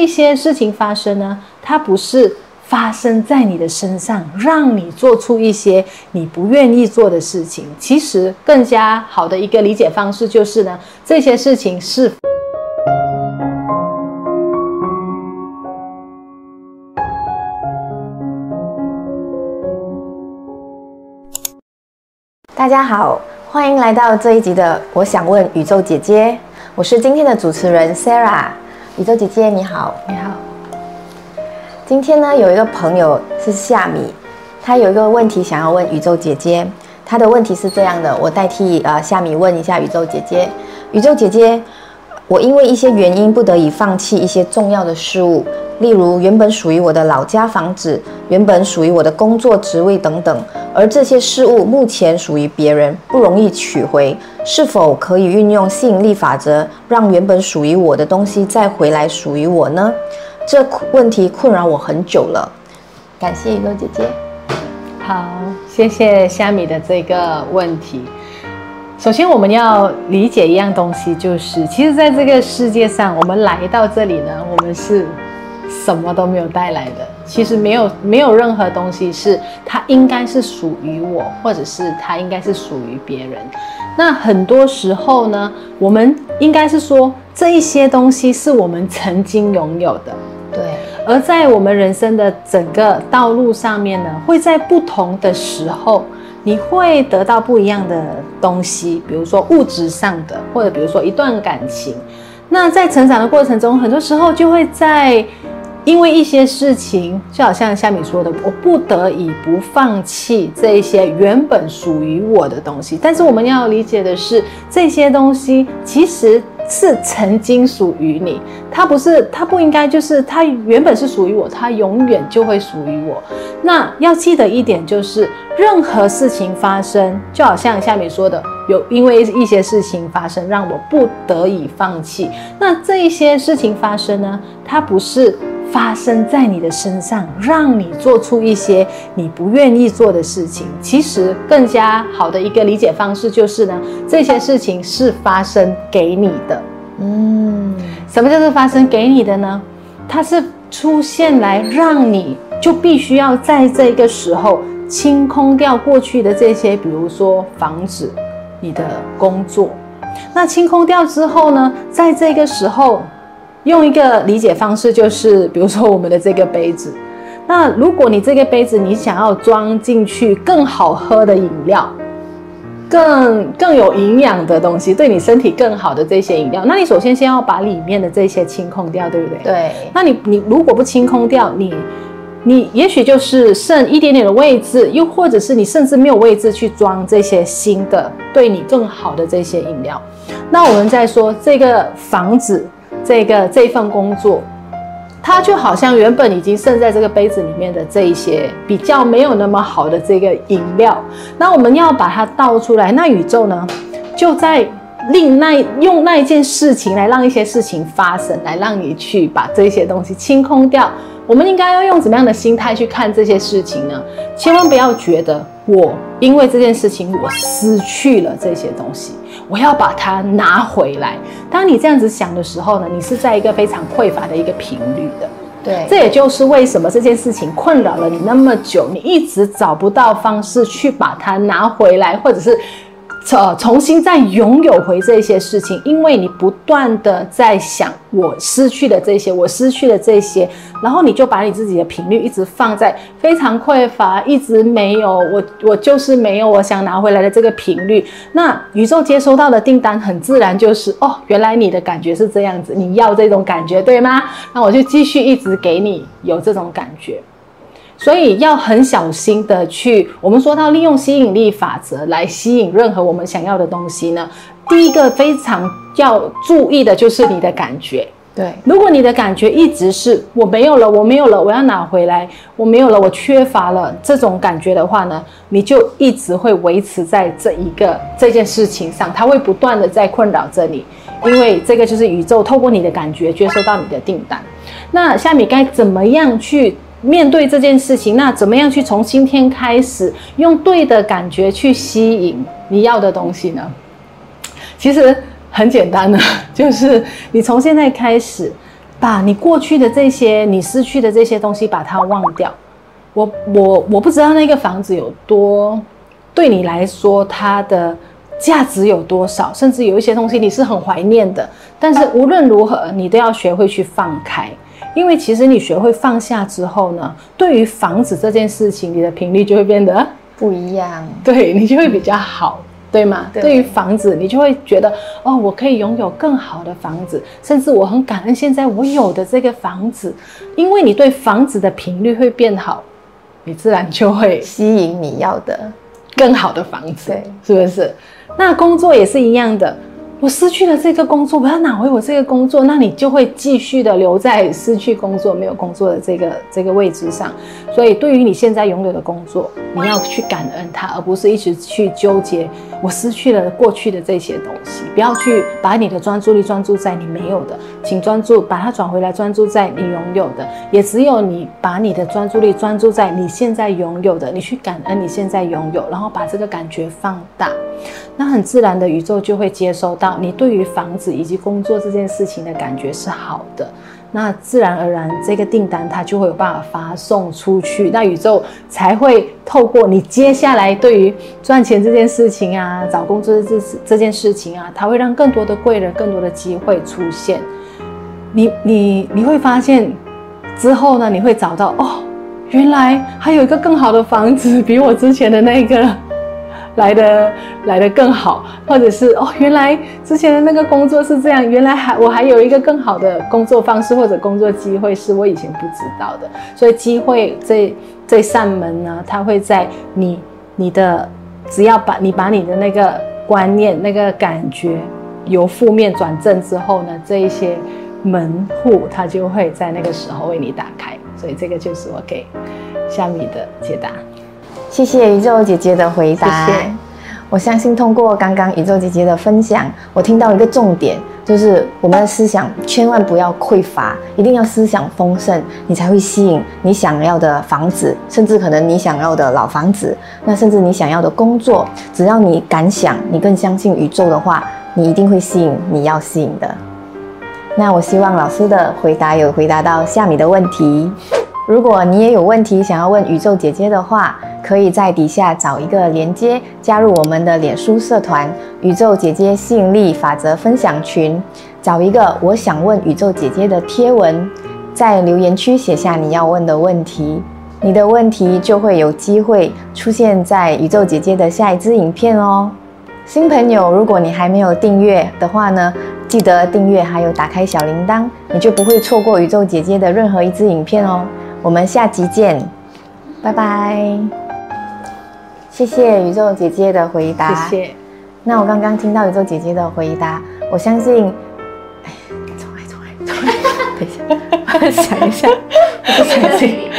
一些事情发生呢，它不是发生在你的身上，让你做出一些你不愿意做的事情。其实更加好的一个理解方式就是呢，这些事情是。大家好，欢迎来到这一集的《我想问宇宙姐姐》，我是今天的主持人 Sarah。宇宙姐姐你好，你好。今天呢，有一个朋友是夏米，他有一个问题想要问宇宙姐姐。他的问题是这样的，我代替呃夏米问一下宇宙姐姐。宇宙姐姐，我因为一些原因不得已放弃一些重要的事物。例如，原本属于我的老家房子，原本属于我的工作职位等等，而这些事物目前属于别人，不容易取回。是否可以运用吸引力法则，让原本属于我的东西再回来属于我呢？这问题困扰我很久了。感谢宇宙姐姐。好，谢谢虾米的这个问题。首先，我们要理解一样东西，就是其实在这个世界上，我们来到这里呢，我们是。什么都没有带来的，其实没有没有任何东西是它应该是属于我，或者是它应该是属于别人。那很多时候呢，我们应该是说这一些东西是我们曾经拥有的，对。而在我们人生的整个道路上面呢，会在不同的时候，你会得到不一样的东西，比如说物质上的，或者比如说一段感情。那在成长的过程中，很多时候就会在。因为一些事情，就好像夏米说的，我不得已不放弃这一些原本属于我的东西。但是我们要理解的是，这些东西其实是曾经属于你，它不是，它不应该就是它原本是属于我，它永远就会属于我。那要记得一点就是，任何事情发生，就好像夏米说的，有因为一些事情发生，让我不得已放弃。那这一些事情发生呢，它不是。发生在你的身上，让你做出一些你不愿意做的事情。其实更加好的一个理解方式就是呢，这些事情是发生给你的。嗯，什么叫做发生给你的呢？它是出现来让你就必须要在这个时候清空掉过去的这些，比如说房子、你的工作。那清空掉之后呢，在这个时候。用一个理解方式，就是比如说我们的这个杯子，那如果你这个杯子你想要装进去更好喝的饮料，更更有营养的东西，对你身体更好的这些饮料，那你首先先要把里面的这些清空掉，对不对？对。那你你如果不清空掉，你你也许就是剩一点点的位置，又或者是你甚至没有位置去装这些新的对你更好的这些饮料。那我们再说这个房子。这个这份工作，它就好像原本已经剩在这个杯子里面的这一些比较没有那么好的这个饮料，那我们要把它倒出来，那宇宙呢，就在另那用那一件事情来让一些事情发生，来让你去把这些东西清空掉。我们应该要用怎么样的心态去看这些事情呢？千万不要觉得我因为这件事情我失去了这些东西。我要把它拿回来。当你这样子想的时候呢，你是在一个非常匮乏的一个频率的。对，这也就是为什么这件事情困扰了你那么久，你一直找不到方式去把它拿回来，或者是。呃，重新再拥有回这些事情，因为你不断的在想我失去的这些，我失去的这些，然后你就把你自己的频率一直放在非常匮乏，一直没有我，我就是没有我想拿回来的这个频率。那宇宙接收到的订单很自然就是哦，原来你的感觉是这样子，你要这种感觉对吗？那我就继续一直给你有这种感觉。所以要很小心的去，我们说到利用吸引力法则来吸引任何我们想要的东西呢。第一个非常要注意的就是你的感觉。对，如果你的感觉一直是我没有了，我没有了，我要拿回来，我没有了，我缺乏了这种感觉的话呢，你就一直会维持在这一个这件事情上，它会不断的在困扰着你，因为这个就是宇宙透过你的感觉接收到你的订单。那夏米该怎么样去面对这件事情，那怎么样去从今天开始用对的感觉去吸引你要的东西呢？其实很简单的，就是你从现在开始把你过去的这些你失去的这些东西把它忘掉。我我我不知道那个房子有多对你来说它的价值有多少，甚至有一些东西你是很怀念的。但是无论如何，你都要学会去放开，因为其实你学会放下之后呢，对于房子这件事情，你的频率就会变得不一样，对你就会比较好。对吗？对，对于房子，你就会觉得哦，我可以拥有更好的房子，甚至我很感恩现在我有的这个房子，因为你对房子的频率会变好，你自然就会吸引你要的更好的房子，对，是不是？那工作也是一样的。我失去了这个工作，我要拿回我这个工作，那你就会继续的留在失去工作、没有工作的这个这个位置上。所以，对于你现在拥有的工作，你要去感恩它，而不是一直去纠结我失去了过去的这些东西。不要去把你的专注力专注在你没有的，请专注把它转回来，专注在你拥有的。也只有你把你的专注力专注在你现在拥有的，你去感恩你现在拥有，然后把这个感觉放大。那很自然的，宇宙就会接收到你对于房子以及工作这件事情的感觉是好的，那自然而然这个订单它就会有办法发送出去，那宇宙才会透过你接下来对于赚钱这件事情啊，找工作这这件事情啊，它会让更多的贵人、更多的机会出现。你你你会发现之后呢，你会找到哦，原来还有一个更好的房子，比我之前的那个。来的来的更好，或者是哦，原来之前的那个工作是这样，原来还我还有一个更好的工作方式或者工作机会是我以前不知道的，所以机会这这扇门呢，它会在你你的只要把你把你的那个观念那个感觉由负面转正之后呢，这一些门户它就会在那个时候为你打开，所以这个就是我给夏米的解答。谢谢宇宙姐姐的回答。谢谢。我相信通过刚刚宇宙姐姐的分享，我听到一个重点，就是我们的思想千万不要匮乏，一定要思想丰盛，你才会吸引你想要的房子，甚至可能你想要的老房子，那甚至你想要的工作，只要你敢想，你更相信宇宙的话，你一定会吸引你要吸引的。那我希望老师的回答有回答到夏米的问题。如果你也有问题想要问宇宙姐姐的话，可以在底下找一个连接，加入我们的脸书社团“宇宙姐姐吸引力法则分享群”，找一个我想问宇宙姐姐的贴文，在留言区写下你要问的问题，你的问题就会有机会出现在宇宙姐姐的下一支影片哦。新朋友，如果你还没有订阅的话呢，记得订阅还有打开小铃铛，你就不会错过宇宙姐姐的任何一支影片哦。我们下集见。拜拜。谢谢宇宙姐姐的回答。谢谢。那我刚刚听到宇宙姐姐的回答我相信哎重来重来重来。等一下想一下我不相信